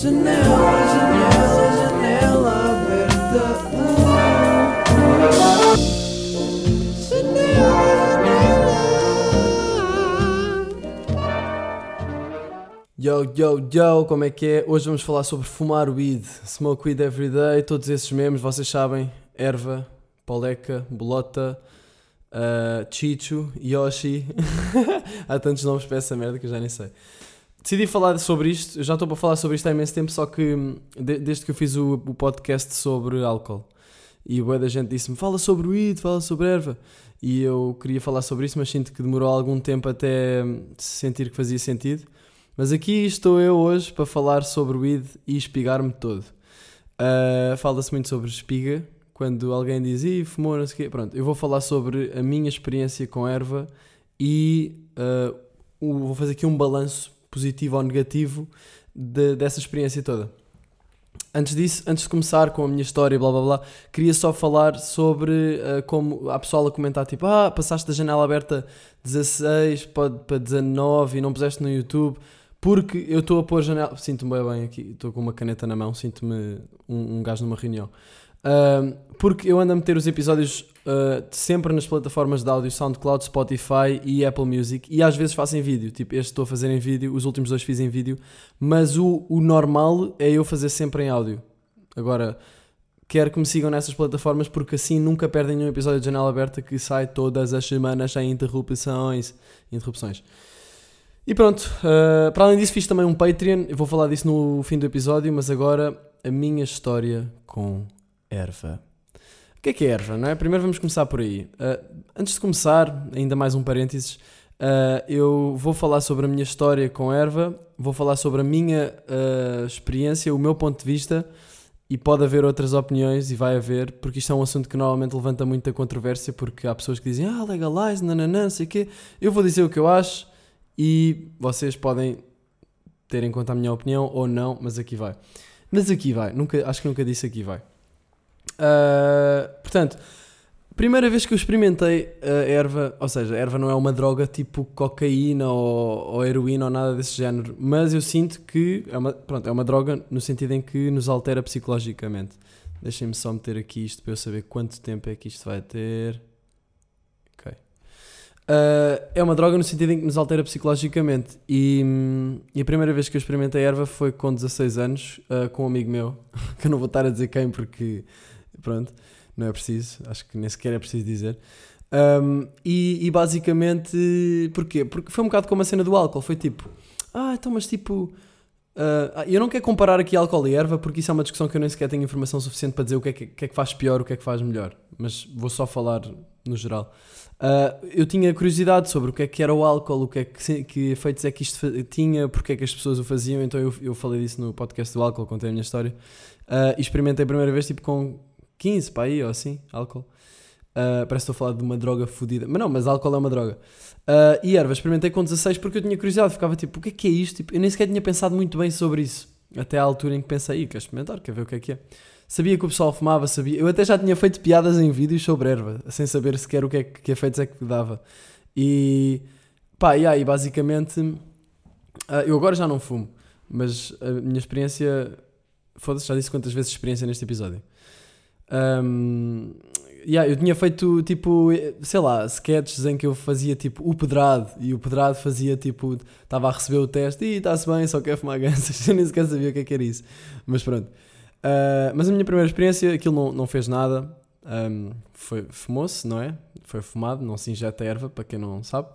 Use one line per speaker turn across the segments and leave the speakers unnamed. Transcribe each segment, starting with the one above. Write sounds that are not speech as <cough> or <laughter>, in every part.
Janela, janela, janela aberta. Yo, yo, yo, como é que é? Hoje vamos falar sobre fumar weed, smoke weed every day, todos esses memes, vocês sabem, erva, poleca, bolota, uh, chicho, yoshi, <laughs> há tantos nomes para essa merda que eu já nem sei. Decidi falar sobre isto, já estou para falar sobre isto há imenso tempo, só que hum, de- desde que eu fiz o, o podcast sobre álcool e boa da gente disse-me fala sobre weed, fala sobre erva e eu queria falar sobre isso, mas sinto que demorou algum tempo até hum, sentir que fazia sentido. Mas aqui estou eu hoje para falar sobre weed e espigar-me todo. Uh, Fala-se muito sobre espiga, quando alguém diz, Ih, fumou, não sei o quê. Pronto, eu vou falar sobre a minha experiência com erva e uh, o- vou fazer aqui um balanço positivo ou negativo de- dessa experiência toda. Antes disso, antes de começar com a minha história e blá blá blá, queria só falar sobre uh, como há pessoal a comentar tipo, ah, passaste da janela aberta 16 para, para 19 e não puseste no YouTube, porque eu estou a pôr janela. Sinto-me bem, bem aqui, estou com uma caneta na mão, sinto-me um, um gajo numa reunião. Porque eu ando a meter os episódios uh, sempre nas plataformas de áudio SoundCloud, Spotify e Apple Music e às vezes faço em vídeo. Tipo, este estou a fazer em vídeo, os últimos dois fiz em vídeo, mas o, o normal é eu fazer sempre em áudio. Agora, quero que me sigam nessas plataformas porque assim nunca perdem nenhum episódio de Janela Aberta que sai todas as semanas sem interrupções. interrupções. E pronto, uh, para além disso fiz também um Patreon, eu vou falar disso no fim do episódio, mas agora a minha história com erva. O que é que é erva, não é? Primeiro vamos começar por aí. Uh, antes de começar, ainda mais um parênteses, uh, eu vou falar sobre a minha história com erva, vou falar sobre a minha uh, experiência, o meu ponto de vista, e pode haver outras opiniões, e vai haver, porque isto é um assunto que normalmente levanta muita controvérsia, porque há pessoas que dizem, ah, legalize, nananã, sei o quê. Eu vou dizer o que eu acho, e vocês podem ter em conta a minha opinião ou não, mas aqui vai. Mas aqui vai, nunca, acho que nunca disse aqui vai. Ah, portanto, primeira vez que eu experimentei a erva, ou seja, a erva não é uma droga tipo cocaína ou, ou heroína ou nada desse género, mas eu sinto que é uma, pronto, é uma droga no sentido em que nos altera psicologicamente. Deixem-me só meter aqui isto para eu saber quanto tempo é que isto vai ter. Ok. Ah, é uma droga no sentido em que nos altera psicologicamente. E, e a primeira vez que eu experimentei erva foi com 16 anos, ah, com um amigo meu, <laughs> que eu não vou estar a dizer quem porque, pronto, não é preciso, acho que nem sequer é preciso dizer. Um, e, e basicamente, porquê? Porque foi um bocado como a cena do álcool, foi tipo, ah, então, mas tipo. ah, eu não quero comparar aqui álcool e erva porque isso é uma discussão que eu nem sequer tenho informação suficiente para dizer o que é que, que é que faz pior, o que é que faz melhor, mas vou só falar no geral. Ah, eu tinha curiosidade sobre o que é que era o álcool, o que é que, que efeitos é que isto tinha, porque é que as pessoas o faziam, então eu, eu falei disso no podcast do álcool, contei a minha história. Ah, e experimentei a primeira vez tipo com 15 para aí ou assim, álcool. Ah, parece que estou a falar de uma droga fodida, mas não, mas álcool é uma droga. Ah, e erva, experimentei com 16 porque eu tinha curiosidade, ficava tipo, o que é que é isto? Tipo, eu nem sequer tinha pensado muito bem sobre isso, até à altura em que pensei, "Ih, quer experimentar, quer ver o que é que é. Sabia que o pessoal fumava, sabia. Eu até já tinha feito piadas em vídeos sobre erva, sem saber sequer o que é que, efeitos é que dava. E pá, e aí, basicamente, ah, eu agora já não fumo, mas a minha experiência. Foda-se, já disse quantas vezes experiência neste episódio. Um, yeah, eu tinha feito tipo, sei lá, sketches em que eu fazia tipo o pedrado e o pedrado fazia tipo, estava a receber o teste e está-se bem, só quer fumar ganças. <laughs> Eu nem sequer sabia o que é que era isso, mas pronto. Uh, mas a minha primeira experiência, aquilo não, não fez nada. Um, foi, fumou-se, não é? Foi fumado, não se injeta erva, para quem não sabe.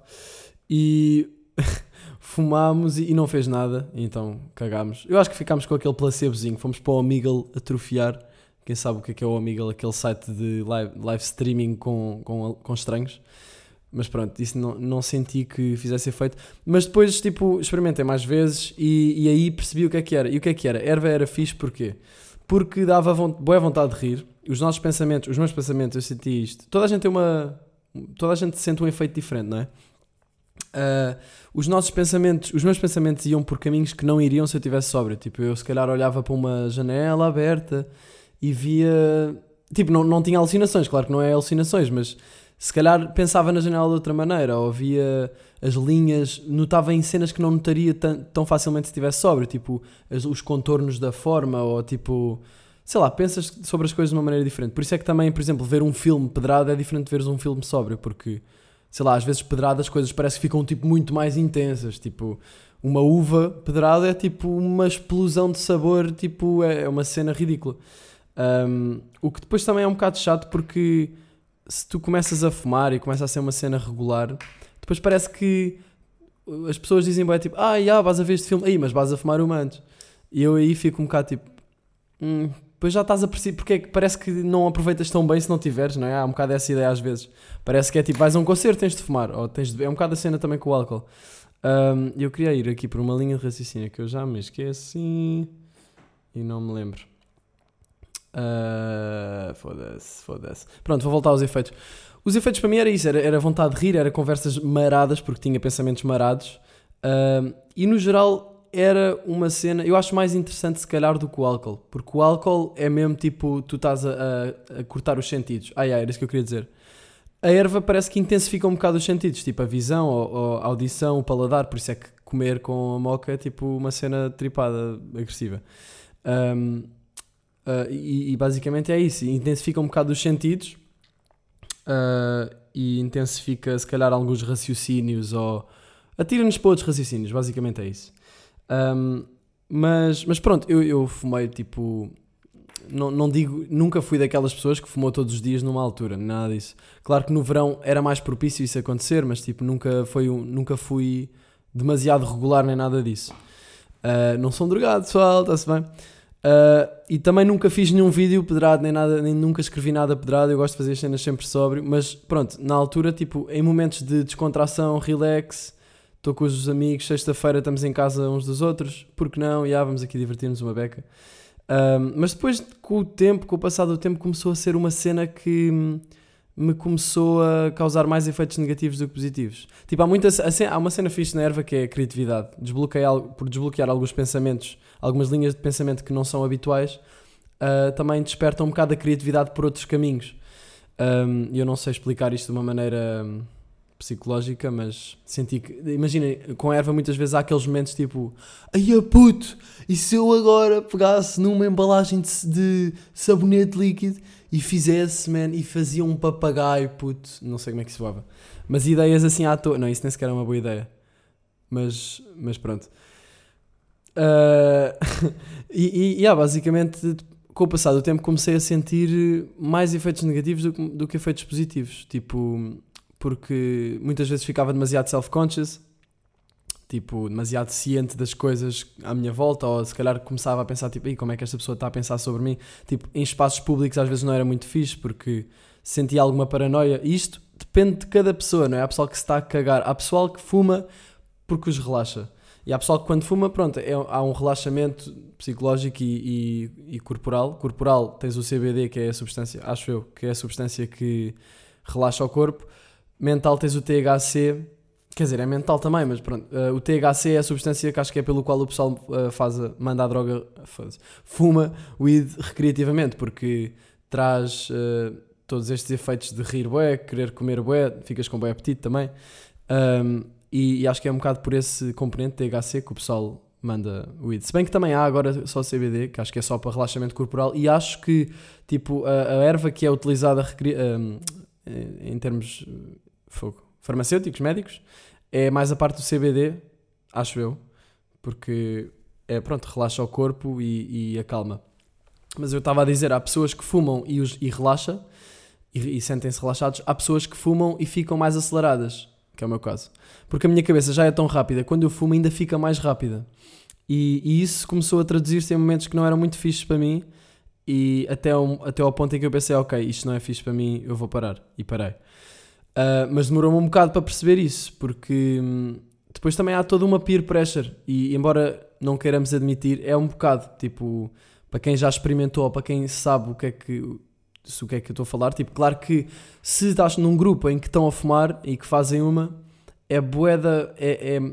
E <laughs> fumámos e, e não fez nada, então cagámos. Eu acho que ficámos com aquele placebozinho. Fomos para o Omegle atrofiar. Quem sabe o que é que é o Omegle? Aquele site de live, live streaming com, com, com estranhos. Mas pronto, isso não, não senti que fizesse efeito. Mas depois, tipo, experimentei mais vezes e, e aí percebi o que é que era. E o que é que era? Erva era fixe porquê? Porque dava boa vontade de rir. Os nossos pensamentos, os meus pensamentos, eu senti isto. Toda a gente tem uma. Toda a gente sente um efeito diferente, não é? Ah, os nossos pensamentos, os meus pensamentos iam por caminhos que não iriam se eu estivesse sóbrio. Tipo, eu se calhar olhava para uma janela aberta e via. Tipo, não, não tinha alucinações, claro que não é alucinações, mas se calhar pensava na janela de outra maneira, ou via as linhas, notava em cenas que não notaria tão, tão facilmente se estivesse sóbrio, tipo as, os contornos da forma, ou tipo, sei lá, pensas sobre as coisas de uma maneira diferente. Por isso é que também, por exemplo, ver um filme pedrado é diferente de veres um filme sóbrio, porque, sei lá, às vezes pedrado as coisas parece que ficam tipo muito mais intensas, tipo, uma uva pedrada é tipo uma explosão de sabor, tipo, é, é uma cena ridícula. Um, o que depois também é um bocado chato porque se tu começas a fumar e começa a ser uma cena regular, depois parece que as pessoas dizem bem tipo, ah, já, vais a ver este filme, aí, mas vais a fumar uma antes. E eu aí fico um bocado tipo, hum, depois já estás a perceber, porque é que parece que não aproveitas tão bem se não tiveres, não é? Há um bocado essa ideia às vezes. Parece que é tipo, vais a um concerto, tens de fumar, ou tens de... é um bocado a cena também com o álcool. Um, eu queria ir aqui por uma linha de raciocínio que eu já me esqueci e não me lembro. Uh, foda-se, foda-se. Pronto, vou voltar aos efeitos. Os efeitos para mim era isso, era, era vontade de rir, era conversas maradas, porque tinha pensamentos marados. Uh, e no geral era uma cena, eu acho mais interessante se calhar do que o álcool, porque o álcool é mesmo tipo, tu estás a, a, a cortar os sentidos. Ai ai, era isso que eu queria dizer. A erva parece que intensifica um bocado os sentidos, tipo a visão, a audição, o paladar, por isso é que comer com a moca é tipo uma cena tripada, agressiva. Um, Uh, e, e, basicamente é isso, intensifica um bocado os sentidos uh, e intensifica se calhar alguns raciocínios ou atira-nos para outros raciocínios, basicamente é isso. Um, mas, mas pronto, eu, eu fumei tipo. Não, não digo, nunca fui daquelas pessoas que fumou todos os dias numa altura, nada disso. Claro que no verão era mais propício isso acontecer, mas tipo, nunca, foi um, nunca fui demasiado regular nem nada disso. Uh, não sou drogado, pessoal, está-se bem. Uh, e também nunca fiz nenhum vídeo pedrado, nem nada, nem nunca escrevi nada pedrado. Eu gosto de fazer as cenas sempre sóbrio, mas pronto, na altura, tipo, em momentos de descontração, relax, estou com os amigos, sexta-feira estamos em casa uns dos outros, porque não? E ah, vamos aqui divertir-nos uma beca. Uh, mas depois, com o tempo, com o passar do tempo, começou a ser uma cena que me começou a causar mais efeitos negativos do que positivos. Tipo, há, muita, há uma cena fixe na erva que é a criatividade. Desbloqueei, por desbloquear alguns pensamentos, algumas linhas de pensamento que não são habituais, uh, também despertam um bocado a criatividade por outros caminhos. Um, eu não sei explicar isto de uma maneira hum, psicológica, mas senti que. Imaginem, com a erva muitas vezes há aqueles momentos tipo: Ai puto, e se eu agora pegasse numa embalagem de, de sabonete líquido e fizesse, man, e fazia um papagaio, puto, não sei como é que se soava. Mas ideias assim à toa, não, isso nem sequer é uma boa ideia. Mas, mas pronto. Uh, <laughs> e, e yeah, basicamente, com o passar do tempo, comecei a sentir mais efeitos negativos do que, do que efeitos positivos. Tipo, porque muitas vezes ficava demasiado self-conscious tipo, demasiado ciente das coisas à minha volta, ou se calhar começava a pensar, tipo, como é que esta pessoa está a pensar sobre mim? Tipo, em espaços públicos às vezes não era muito fixe, porque sentia alguma paranoia. E isto depende de cada pessoa, não é? Há pessoal que se está a cagar, há pessoal que fuma porque os relaxa. E há pessoal que quando fuma, pronto, é, há um relaxamento psicológico e, e, e, corporal. Corporal tens o CBD, que é a substância, acho eu, que é a substância que relaxa o corpo. Mental tens o THC, Quer dizer, é mental também, mas pronto. Uh, o THC é a substância que acho que é pelo qual o pessoal uh, faz a, manda a droga, faz, fuma weed recreativamente, porque traz uh, todos estes efeitos de rir bué, querer comer bué, ficas com bué apetite também. Um, e, e, acho que é um bocado por esse componente THC que o pessoal manda weed. Se bem que também há agora só CBD, que acho que é só para relaxamento corporal, e acho que tipo a, a erva que é utilizada um, em termos fogo farmacêuticos, médicos, é mais a parte do CBD, acho eu, porque é pronto, relaxa o corpo e, e acalma. Mas eu estava a dizer, há pessoas que fumam e, os, e relaxa e, e sentem-se relaxados, há pessoas que fumam e ficam mais aceleradas, que é o meu caso. Porque a minha cabeça já é tão rápida, quando eu fumo ainda fica mais rápida. E, e isso começou a traduzir-se em momentos que não eram muito fixes para mim e até, um, até ao ponto em que eu pensei, ok, isto não é fixe para mim, eu vou parar. E parei. Uh, mas demorou-me um bocado para perceber isso, porque hum, depois também há toda uma peer pressure, e embora não queiramos admitir, é um bocado, tipo, para quem já experimentou, para quem sabe o que é que, se o que é que eu estou a falar, tipo, claro que se estás num grupo em que estão a fumar e que fazem uma, é boeda, é, é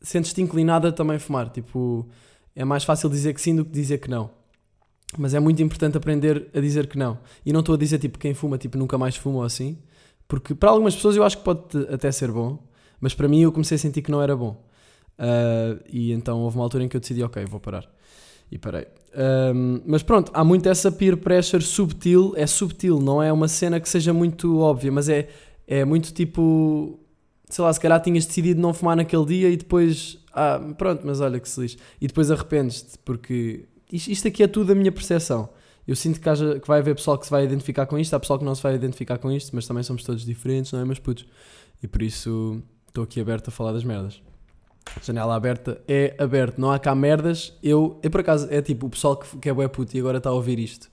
sentes-te inclinada também a fumar, tipo, é mais fácil dizer que sim do que dizer que não. Mas é muito importante aprender a dizer que não. E não estou a dizer, tipo, quem fuma, tipo, nunca mais fuma ou assim, Porque para algumas pessoas eu acho que pode até ser bom, mas para mim eu comecei a sentir que não era bom. Uh, e então houve uma altura em que eu decidi, ok, vou parar. E parei. Um, mas pronto, há muito essa peer pressure subtil, é subtil, não é uma cena que seja muito óbvia, mas é, é muito tipo, sei lá, se calhar tinhas decidido não fumar naquele dia e depois, ah, pronto, mas olha que se lixe. E depois arrependes-te, porque isto aqui é tudo a minha percepção. Eu sinto que, haja, que vai haver pessoal que se vai identificar com isto, há pessoal que não se vai identificar com isto, mas também somos todos diferentes, não é, meus putos? E por isso estou aqui aberto a falar das merdas. Janela aberta é aberto, não há cá merdas. Eu, eu por acaso, é tipo o pessoal que, que é bué puto e agora está a ouvir isto.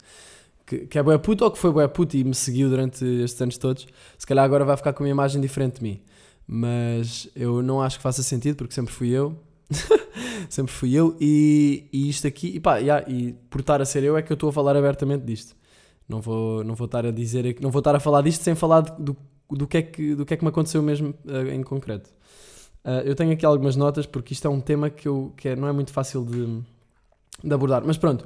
Que, que é bué puto ou que foi bué puto e me seguiu durante estes anos todos, se calhar agora vai ficar com uma imagem diferente de mim. Mas eu não acho que faça sentido porque sempre fui eu. <laughs> sempre fui eu e, e isto aqui, e pá, yeah, e por estar a ser eu é que eu estou a falar abertamente disto. Não vou, não vou estar a dizer, não vou estar a falar disto sem falar do, do, que, é que, do que é que me aconteceu mesmo uh, em concreto. Uh, eu tenho aqui algumas notas porque isto é um tema que, eu, que é, não é muito fácil de, de abordar. Mas pronto,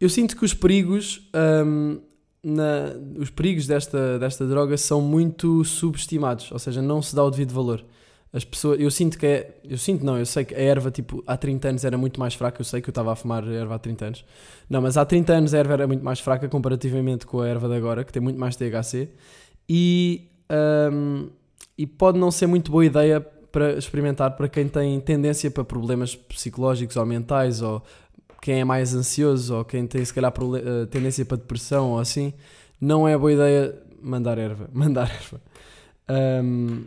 eu sinto que os perigos, um, na, os perigos desta, desta droga são muito subestimados, ou seja, não se dá o devido valor. As pessoas, eu sinto que é, eu sinto não, eu sei que a erva tipo há 30 anos era muito mais fraca, eu sei que eu estava a fumar erva há 30 anos. Não, mas há 30 anos a erva era muito mais fraca comparativamente com a erva de agora, que tem muito mais THC. E, um, e pode não ser muito boa ideia para experimentar para quem tem tendência para problemas psicológicos ou mentais ou quem é mais ansioso ou quem tem se calhar eh, tendência para depressão ou assim, não é boa ideia mandar erva. <laughs> Mandar erva. Um,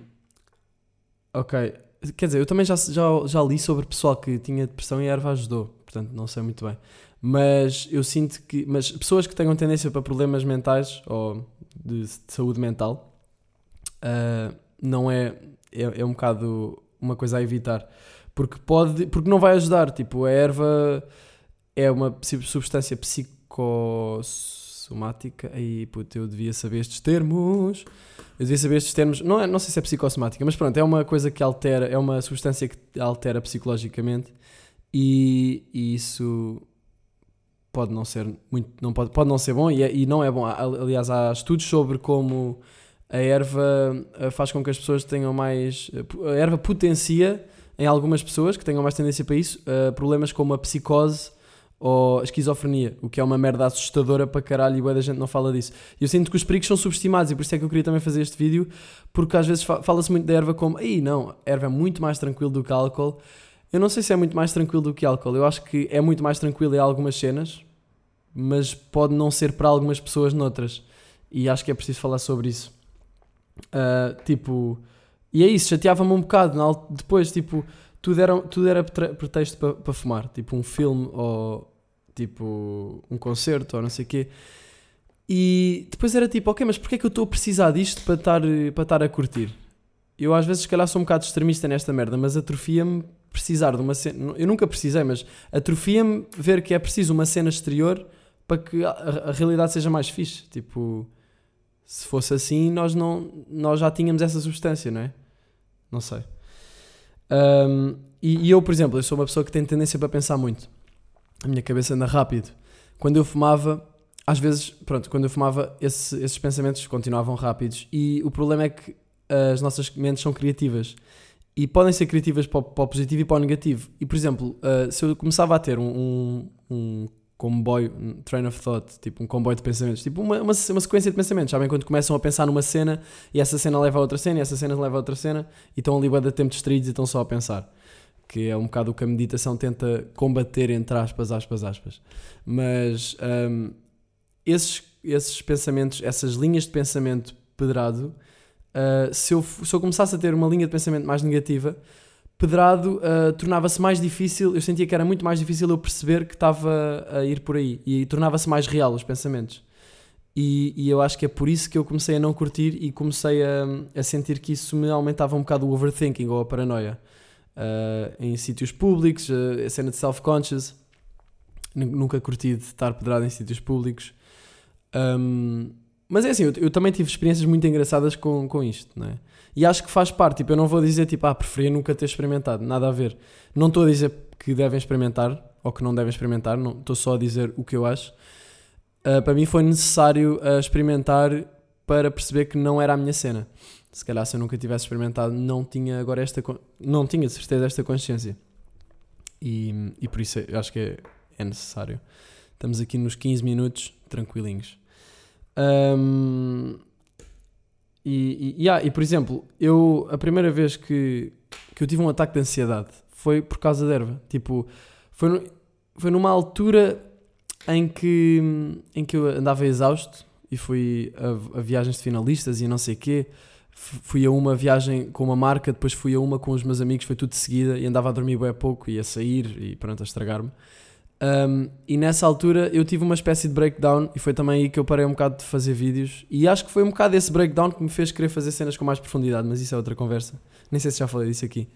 ok. Quer dizer, eu também já, já, já li sobre pessoal que tinha depressão e a erva ajudou, portanto não sei muito bem. Mas eu sinto que. Mas pessoas que tenham tendência para problemas mentais ou de, de saúde mental uh, não é é, é um bocado uma coisa a evitar. Porque pode, porque não vai ajudar. Tipo, a erva é uma substância psicossomática. Aí, puto, eu devia saber estes termos. Eu devia saber estes termos. Não, é, não sei se é psicossomática, mas pronto, é uma coisa que altera, é uma substância que altera psicologicamente e, e isso pode não ser muito, não pode, pode não ser bom e, é, e não é bom. Aliás, há estudos sobre como a erva eh, faz com que as pessoas tenham mais. Eh, a erva potencia em algumas pessoas que tenham mais tendência para isso uh, problemas como a psicose ou esquizofrenia, o que é uma merda assustadora para caralho e boa da gente não fala disso. E eu sinto que os perigos são subestimados e por isso é que eu queria também fazer este vídeo, porque às vezes fala-se muito da erva como, aí não, a erva é muito mais tranquilo do que álcool. Eu não sei se é muito mais tranquilo do que álcool, eu acho que é muito mais tranquilo em algumas cenas, mas pode não ser para algumas pessoas noutras. E acho que é preciso falar sobre isso. Uh, tipo, e é isso, chateava-me um bocado. Depois, tipo, tudo era, tudo era pretexto para pa fumar. Tipo, um filme ou tipo um concerto ou não sei o quê. E depois era tipo, ok, mas porquê é que eu estou a precisar disto para estar, para estar a curtir? Eu às vezes, se calhar, sou um bocado extremista nesta merda, mas atrofia-me precisar de uma cena. Eu nunca precisei, mas atrofia-me ver que é preciso uma cena exterior para que a, a realidade seja mais fixe. Tipo, se fosse assim, nós, não, nós já tínhamos essa substância, não é? Não sei. Um, e, e, eu, por exemplo, eu sou uma pessoa que tem tendência para pensar muito. A minha cabeça anda rápido. Quando eu fumava, às vezes, pronto, quando eu fumava, esse, esses pensamentos continuavam rápidos. E o problema é que as nossas mentes são criativas. E podem ser criativas para o, para o positivo e para o negativo. E, por exemplo, uh, se eu começava a ter um, um, um comboio, train of thought, tipo um comboio de pensamentos, tipo uma, uma, uma, sequência de pensamentos. Sabem quando começam a pensar numa cena e essa cena leva a outra cena e essa cena leva a outra cena e estão ali a tempo distraídos e estão só a pensar. Que é um bocado o que a meditação tenta combater, entre aspas, aspas, aspas. Mas um, esses, esses pensamentos, essas linhas de pensamento pedrado, uh, se, eu, se eu começasse a ter uma linha de pensamento mais negativa, pedrado uh, tornava-se mais difícil, eu sentia que era muito mais difícil eu perceber que estava a ir por aí e tornava-se mais real os pensamentos. E, e, eu acho que é por isso que eu comecei a não curtir e comecei a, a sentir que isso me aumentava um bocado o overthinking ou a paranoia. Uh, em sítios públicos, uh, a cena de self-conscious. Nunca curti de estar pedrado em sítios públicos. Um, mas é assim, eu, eu, também tive experiências muito engraçadas com, com isto, não é? E acho que faz parte, tipo, eu não vou dizer tipo, ah, preferia nunca ter experimentado, nada a ver. Não estou a dizer que devem experimentar ou que não devem experimentar, não estou só a dizer o que eu acho. Uh, para mim foi necessário uh, experimentar para perceber que não era a minha cena. Se calhar se eu nunca tivesse experimentado, não tinha agora esta, não tinha de certeza esta consciência. E, e por isso eu acho que é, é necessário. Estamos aqui nos 15 minutos, tranquilinhos. Um, e, e, yeah, e por exemplo, eu a primeira vez que, que eu tive um ataque de ansiedade foi por causa da erva. Tipo, foi, no, foi numa altura em que, em que eu andava exausto e fui a, a viagens de finalistas e não sei o quê. Fui a uma viagem com uma marca, depois fui a uma com os meus amigos, foi tudo de seguida e andava a dormir bem pouco e a sair e pronto, a estragar-me. Um, e nessa altura eu tive uma espécie de breakdown e foi também aí que eu parei um bocado de fazer vídeos. E acho que foi um bocado esse breakdown que me fez querer fazer cenas com mais profundidade, mas isso é outra conversa. Nem sei se já falei disso aqui.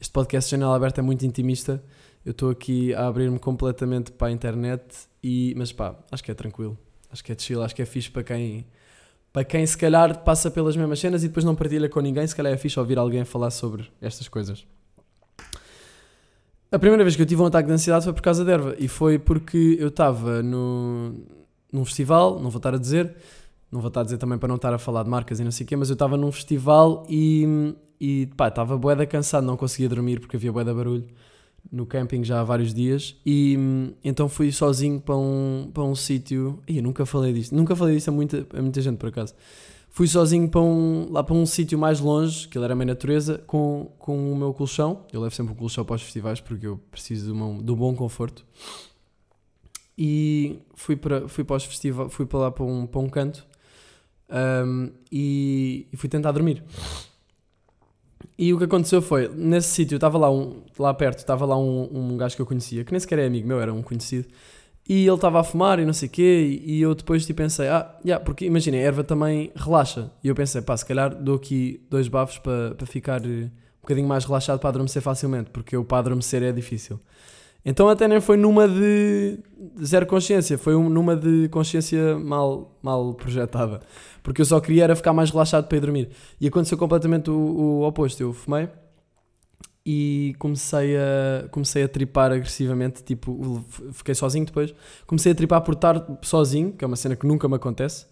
Este podcast Janela Aberta é muito intimista. Eu estou aqui a abrir-me completamente para a internet, e, mas pá, acho que é tranquilo. Acho que é chill, acho que é fixe para quem, para quem se calhar passa pelas mesmas cenas e depois não partilha com ninguém. Se calhar é fixe ouvir alguém falar sobre estas coisas. A primeira vez que eu tive um ataque de ansiedade foi por causa da erva. E foi porque eu estava num festival, não vou estar a dizer, não vou estar a dizer também para não estar a falar de marcas e não sei o quê, mas eu estava num festival e, e pá, estava boeda cansado, não conseguia dormir porque havia boeda barulho no camping já há vários dias. E então fui sozinho para um, para um sítio, e nunca falei disto, nunca falei disto a muita, a muita gente por acaso, Fui sozinho para um, lá para um sítio mais longe, que ele era meio natureza, com, com o meu colchão. Eu levo sempre um colchão para os festivais porque eu preciso de, uma, de um bom conforto. E fui para, fui para os festivais, fui para lá para um, para um canto um, e, e, fui tentar dormir. E o que aconteceu foi, nesse sítio, estava lá, um, lá perto, estava lá um, um gajo que eu conhecia, que nem sequer é amigo meu, era um conhecido e ele estava a fumar e não sei o quê, e eu depois tipo, pensei, ah, yeah, porque imagina, a erva também relaxa. E eu pensei, pá, se calhar dou aqui dois bafos para, para ficar eh, um bocadinho mais relaxado para adormecer facilmente, porque o para adormecer é difícil. Então até nem foi numa de zero consciência, foi numa de consciência mal, mal projetada. Porque eu só queria era ficar mais relaxado para ir dormir. E aconteceu completamente o, o oposto. Eu fumei, e comecei a, comecei a tripar agressivamente, tipo, fiquei sozinho depois, comecei a tripar por estar sozinho, que é uma cena que nunca me acontece,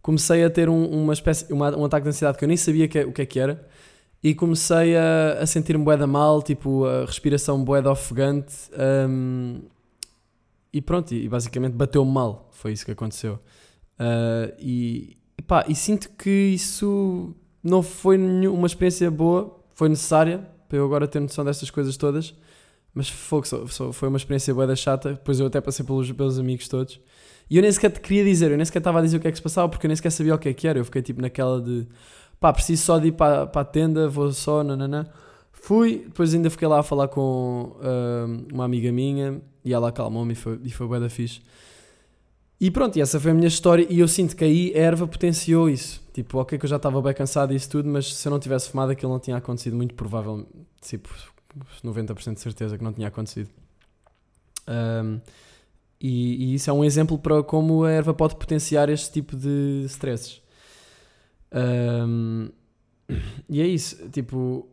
comecei a ter um, uma espécie, uma, um ataque de ansiedade que eu nem sabia que, o que é que era, e comecei a, a sentir-me boeda mal, tipo, a respiração boeda ofegante, um, e pronto, e, basicamente bateu-me mal, foi isso que aconteceu. Uh, e, pá, e sinto que isso não foi uma experiência boa, foi necessária, para eu agora ter noção destas coisas todas. Mas foi, uma experiência boa da chata. Depois eu até passei pelos, pelos amigos todos. E eu nem sequer te queria dizer, eu nem sequer estava a dizer o que é que se passava, porque eu nem sequer sabia o que é que era. Eu fiquei tipo naquela de pá, preciso só de ir para, para a tenda, vou só, nananã. Fui, depois ainda fiquei lá a falar com uh, uma amiga minha e ela acalmou-me e foi, e foi da fixe. E pronto, e essa foi a minha história e eu sinto que aí a erva potenciou isso. Tipo, ok que eu já estava bem cansado disso tudo, mas se eu não tivesse fumado aquilo não tinha acontecido, muito provável, tipo, 90% de certeza que não tinha acontecido. Um, e, e, isso é um exemplo para como a erva pode potenciar este tipo de stresses. Um, e é isso, tipo,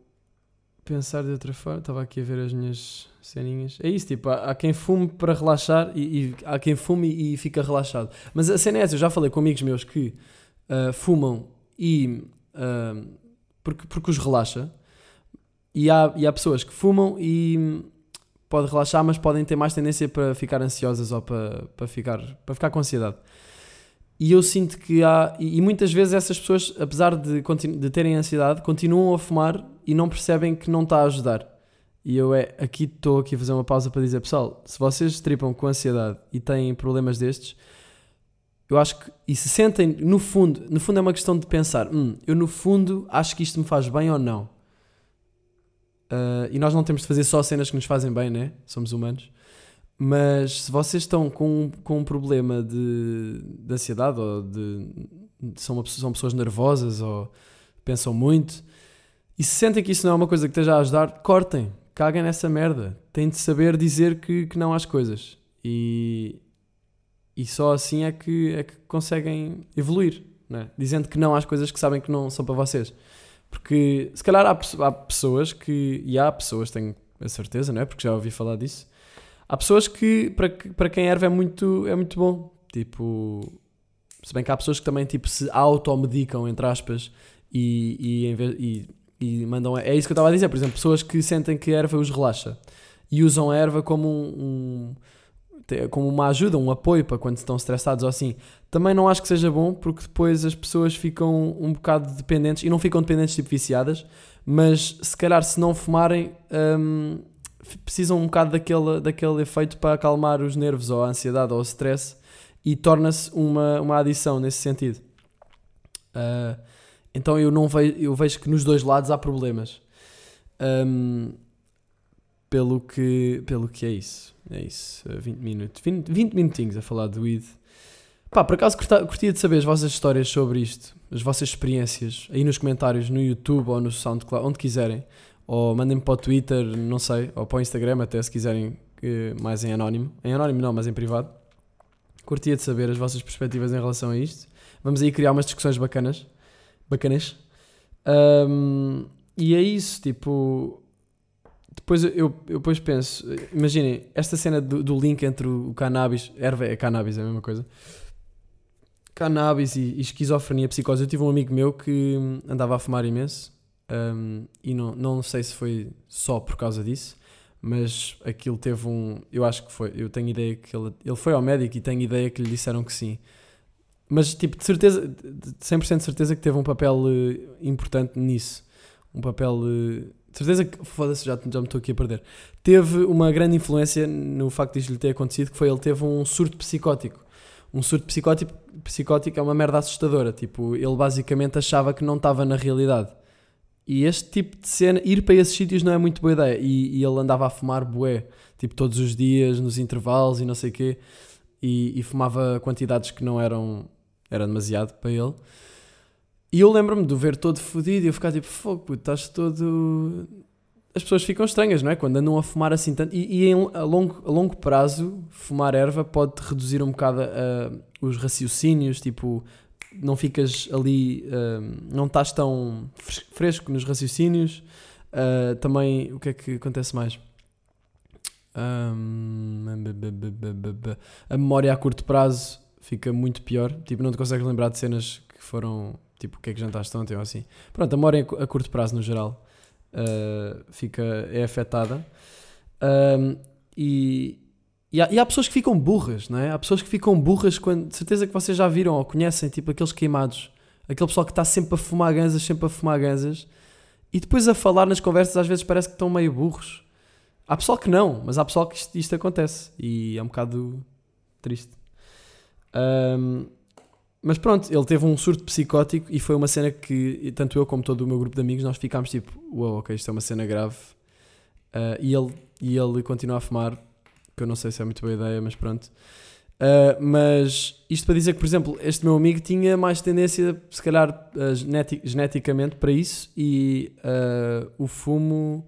pensar de outra forma, estava aqui a ver as minhas ceninhas. É isso, tipo, há, há quem fume para relaxar e, e, há quem fume e, e fica relaxado. Mas a cena é essa, eu já falei com amigos meus que uh, fumam e uh, porque, porque os relaxa, e há, e há pessoas que fumam e pode relaxar, mas podem ter mais tendência para ficar ansiosas ou para, para, ficar, para ficar com ansiedade. E eu sinto que há. E, muitas vezes essas pessoas, apesar de, de terem ansiedade, continuam a fumar e não percebem que não está a ajudar. E eu é, aqui estou aqui a fazer uma pausa para dizer, pessoal, se vocês tripam com ansiedade e têm problemas destes, eu acho que, e se sentem, no fundo, no fundo é uma questão de pensar, hum, eu no fundo acho que isto me faz bem ou não. Uh, e nós não temos de fazer só cenas que nos fazem bem, né? Somos humanos. Mas se vocês estão com, com um problema de, de ansiedade ou de, são, uma, são pessoas nervosas ou pensam muito e se sentem que isso não é uma coisa que esteja a ajudar, cortem, caguem nessa merda. Têm de saber dizer que, que não às coisas. E, e só assim é que, é que conseguem evoluir, né? dizendo que não às coisas que sabem que não são para vocês. Porque se calhar há, há pessoas que, e há pessoas, tenho a certeza, não é? Porque já ouvi falar disso, Há pessoas que, para, para quem erva é muito, é muito bom. Tipo, Se bem que há pessoas que também tipo, se automedicam, entre aspas, e, e, em vez- e, e mandam. É isso que eu estava a dizer, por exemplo, pessoas que sentem que a erva os relaxa e usam a erva como um, um- como uma ajuda, um apoio para quando estão estressados ou assim. Também não acho que seja bom porque depois as pessoas ficam um bocado dependentes e não ficam dependentes tipo viciadas, mas se calhar se não fumarem hum, precisam um bocado daquele, daquele efeito para acalmar os nervos ou a ansiedade ou o stress e torna-se uma, uma adição nesse sentido. Ah, então eu não vejo, eu vejo que nos dois lados há problemas. Hum, pelo que, pelo que é isso. É isso. uh, 20 minutos. 20, 20 minutinhos a falar do weed. Pá, por acaso curta- curtia de saber as vossas histórias sobre isto, as vossas experiências, aí nos comentários, no YouTube ou no SoundCloud, onde quiserem. Ou mandem-me para o Twitter, não sei, ou para o Instagram até se quiserem, eh, mais em anónimo. Em anónimo não, mas em privado. Curtia de saber as vossas perspectivas em relação a isto. Vamos aí criar umas discussões bacanas. Bacanas. Ahm, e é isso, tipo. Depois eu, eu, depois penso, imaginem, esta cena do, do link entre o, cannabis, erva é cannabis, é a mesma coisa. Cannabis e, e esquizofrenia, psicose. Eu tive um amigo meu que andava a fumar imenso hum, e não, não sei se foi só por causa disso, mas aquilo teve um. Eu acho que foi. Eu tenho ideia que ele, ele foi ao médico e tenho ideia que lhe disseram que sim. Mas, tipo, de certeza, de 100% de certeza que teve um papel eh, importante nisso. Um papel. eh, de certeza que. Foda-se, já, já me estou aqui a perder. Teve uma grande influência no facto disto lhe ter acontecido, que foi ele teve um surto psicótico. Um surto psicótico, psicótico é uma merda assustadora. Tipo, ele basicamente achava que não estava na realidade. E este tipo de cena, ir para esses sítios não é muito boa ideia. E, e ele andava a fumar bué, tipo todos os dias, nos intervalos e não sei o quê. E, e fumava quantidades que não eram, era demasiado para ele. E eu lembro-me de o ver todo fodido e eu ficar tipo, fogo, puto, estás todo. As pessoas ficam estranhas, não é? Quando andam a fumar assim tanto. E, e em- a, longo, a longo prazo, fumar erva pode reduzir um bocado ah, os raciocínios, tipo, não ficas ali, ah, não estás tão fres- fresco nos raciocínios. Ah, também, o que é que acontece mais? B- a memória a curto prazo fica muito pior. Tipo, não te consegues lembrar de cenas que foram, tipo, o que é que jantaste ontem ou assim. Pronto, a memória a cu- a curto prazo no geral ah, fica, é afetada. Ahm, e, e, há, e há pessoas que ficam burras, não é? Há pessoas que ficam burras quando, de certeza que vocês já viram ou conhecem, tipo, aqueles queimados. Aquele pessoal que está sempre a fumar ganzas, sempre a fumar ganzas. E depois a falar nas conversas às vezes parece que estão meio burros. Há pessoal que não, mas há pessoal que isto, isto acontece. E é um bocado triste. Ahm, mas pronto, ele teve um surto psicótico e foi uma cena que tanto eu como todo o meu grupo de amigos nós ficámos tipo, uau, ok, isto é uma cena grave. Ah, e, ele, e ele continua a fumar, que eu não sei se é muito boa ideia, mas pronto. Ah, mas isto para dizer que, por exemplo, este meu amigo tinha mais tendência, se calhar ah, geneti- geneticamente, para isso e ah, o fumo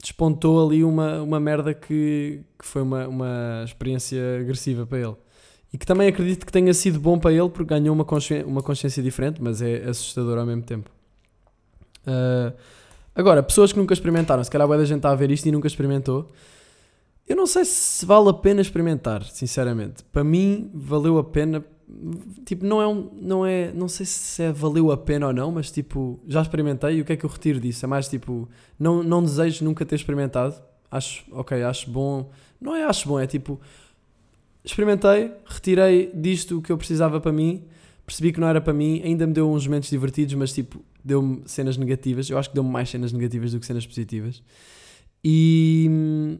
despontou ali uma, uma merda que, que foi uma, uma experiência agressiva para ele. E que também acredito que tenha sido bom para ele porque ganhou uma consciência, uma consciência diferente, mas é assustador ao mesmo tempo. Ah, agora, pessoas que nunca experimentaram, se calhar boa da gente está a ver isto e nunca experimentou. Eu não sei se vale a pena experimentar, sinceramente. Para mim, valeu a pena. Tipo, não é um. Não, é, não sei se é valeu a pena ou não, mas tipo, já experimentei e o que é que eu retiro disso? É mais tipo, não, não desejo nunca ter experimentado. Acho, ok, acho bom. Não é acho bom, é tipo, experimentei, retirei disto o que eu precisava para mim, percebi que não era para mim, ainda me deu uns momentos divertidos, mas tipo, deu-me cenas negativas. Eu acho que deu-me mais cenas negativas do que cenas positivas. E.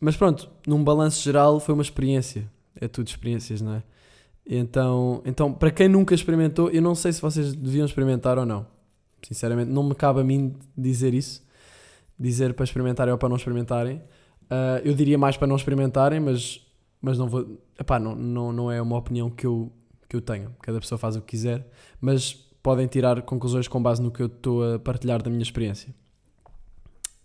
Mas pronto, num balanço geral foi uma experiência. É tudo experiências, não é? Então, então, para quem nunca experimentou, eu não sei se vocês deviam experimentar ou não. Sinceramente, não me cabe a mim dizer isso. Dizer para experimentarem ou para não experimentarem. Ah, eu diria mais para não experimentarem, mas, mas não vou. Epá, não, não, não é uma opinião que eu, que eu tenho. Cada pessoa faz o que quiser, mas podem tirar conclusões com base no que eu estou a partilhar da minha experiência.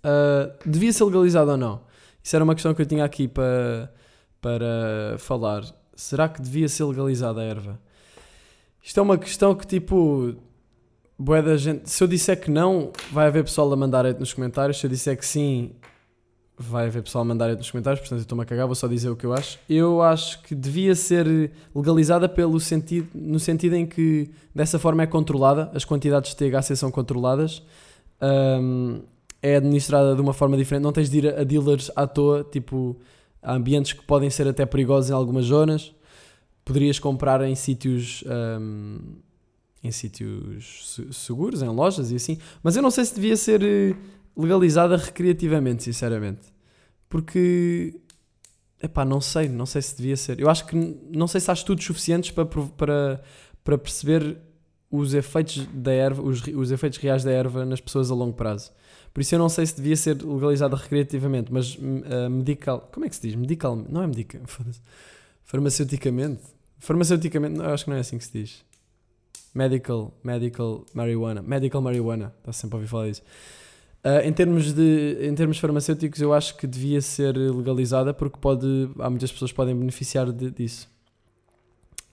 Ah, devia ser legalizado ou não? Isso era uma questão que eu tinha aqui para, para falar. Será que devia ser legalizada a erva? Isto é uma questão que, tipo, bué da gente. Se eu disser que não, vai haver pessoal a mandar nos comentários. Se eu disser que sim, vai haver pessoal a mandar nos comentários, portanto eu estou-me a cagar, vou só dizer o que eu acho. Eu acho que devia ser legalizada pelo sentido, no sentido em que dessa forma é controlada, as quantidades de THC são controladas, um, é administrada de uma forma diferente, não tens de ir a dealers à toa, tipo, a ambientes que podem ser até perigosos em algumas zonas, poderias comprar em sítios... Um, em sítios seguros, em lojas e assim, mas eu não sei se devia ser eh, legalizada recreativamente, sinceramente. Porque. Epá, não sei, não sei se devia ser. Eu acho que não sei se há estudos suficientes para, para, para perceber os efeitos da erva, os, os efeitos reais da erva nas pessoas a longo prazo. Por isso eu não sei se devia ser legalizada recreativamente, mas uh, medical. Como é que se diz? Medical. Não é medical. <laughs> Farmaceuticamente. Farmaceuticamente, eu acho que não é assim que se diz. Medical, medical marijuana. Medical marijuana. Está sempre a ouvir falar disso. Uh, em, termos de, em termos farmacêuticos, eu acho que devia ser legalizada porque pode, há muitas pessoas que podem beneficiar de, disso.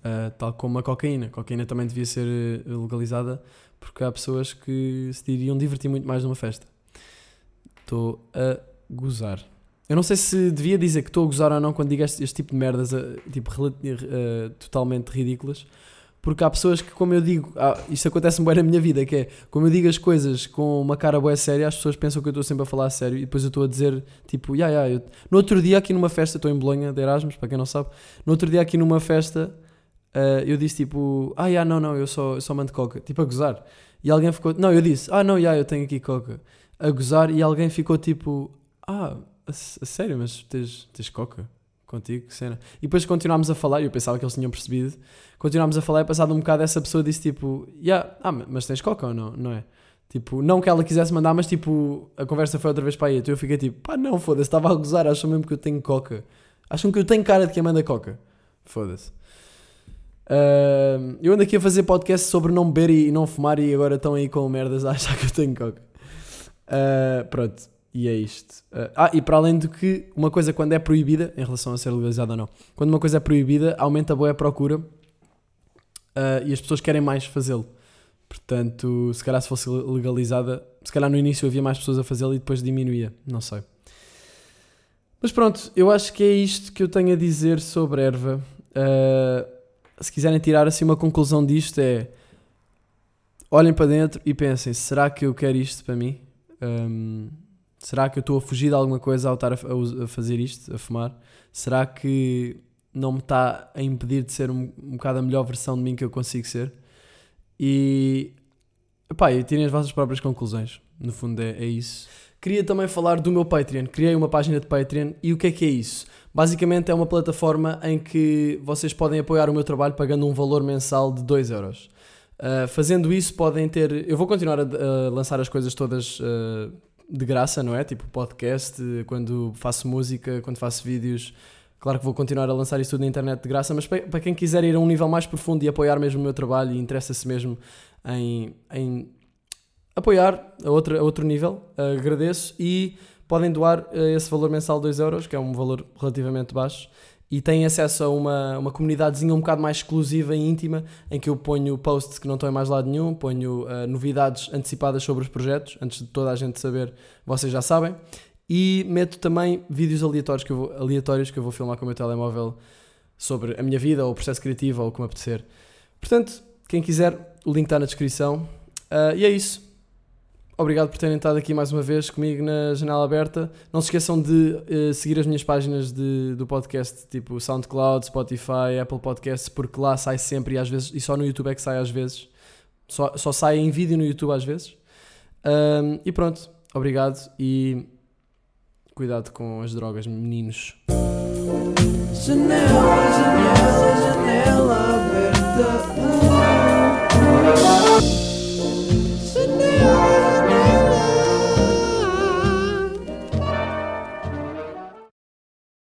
Uh, tal como a cocaína. A cocaína também devia ser eh, legalizada porque há pessoas que se iriam divertir muito mais numa festa. Estou a gozar. Eu não sei se devia dizer que estou a gozar ou não quando digo este, este tipo de merdas uh, tipo, totalmente ridículas porque há pessoas que, como eu digo, ah, isto acontece-me bem na minha vida, que é, como eu digo as coisas com uma cara boa séria, as pessoas pensam que eu estou sempre a falar a sério e depois eu estou a dizer, tipo, yeah, yeah, no outro dia aqui numa festa, estou em Bolonha de Erasmus, para quem não sabe, no outro dia aqui numa festa, uh, eu disse tipo, ah, yeah, não, não, eu só, eu só mando coca, tipo a gozar. E alguém ficou, não, eu disse, ah, não, yeah, eu tenho aqui coca, a gozar, e alguém ficou tipo, ah, a, a sério, mas tens, tens coca? Contigo, cena. E depois continuámos a falar, e eu pensava que eles tinham percebido. Continuámos a falar e passado um bocado essa pessoa disse tipo, yeah, ah, mas tens coca ou não? Não é? Tipo, não que ela quisesse mandar, mas tipo, a conversa foi outra vez para aí. Então eu fiquei tipo, pá, não, foda-se, estava a gozar, acham mesmo que eu tenho coca. Acham que eu tenho cara de quem manda coca. Foda-se. Uh, eu ando aqui a fazer podcast sobre não beber e não fumar e agora estão aí com merdas a achar que eu tenho coca. Uh, pronto. E é isto. Uh, ah, e para além do que, uma coisa quando é proibida, em relação a ser legalizada ou não, quando uma coisa é proibida, aumenta a boa procura uh, e as pessoas querem mais fazê-lo. Portanto, se calhar se fosse legalizada, se calhar no início havia mais pessoas a fazê-lo e depois diminuía. Não sei. Mas pronto, eu acho que é isto que eu tenho a dizer sobre erva. Uh, se quiserem tirar assim uma conclusão disto é olhem para dentro e pensem, será que eu quero isto para mim? Um, Será que eu estou a fugir de alguma coisa ao estar a, a, a fazer isto, a fumar? Será que não me está a impedir de ser um, um bocado a melhor versão de mim que eu consigo ser? E pá, e tirem as vossas próprias conclusões. No fundo é, é isso. Queria também falar do meu Patreon. Criei uma página de Patreon e o que é que é isso? Basicamente é uma plataforma em que vocês podem apoiar o meu trabalho pagando um valor mensal de 2 euros. Uh, fazendo isso podem ter... Eu vou continuar a, a lançar as coisas todas... Uh, de graça, não é? Tipo podcast, quando faço música, quando faço vídeos. Claro que vou continuar a lançar isso tudo na internet de graça, mas para quem quiser ir a um nível mais profundo e apoiar mesmo o meu trabalho e interessa-se mesmo em, em apoiar a outro, a outro nível, agradeço e podem doar esse valor mensal de 2 euros, que é um valor relativamente baixo e têm acesso a uma, uma comunidadezinha um bocado mais exclusiva e íntima, em que eu ponho posts que não estão em mais lado nenhum, ponho uh, novidades antecipadas sobre os projetos, antes de toda a gente saber, vocês já sabem, e meto também vídeos aleatórios que eu vou, aleatórios que eu vou filmar com o meu telemóvel sobre a minha vida, ou o processo criativo, ou como apetecer. Portanto, quem quiser, o link está na descrição. Uh, e é isso. Obrigado por terem estado aqui mais uma vez comigo na janela aberta. Não se esqueçam de uh, seguir as minhas páginas de, do podcast, tipo SoundCloud, Spotify, Apple Podcasts, porque lá sai sempre e às vezes, e só no YouTube é que sai às vezes. Só, só sai em vídeo no YouTube às vezes. Um, e pronto, obrigado e cuidado com as drogas, meninos. Janela, janela, janela aberta.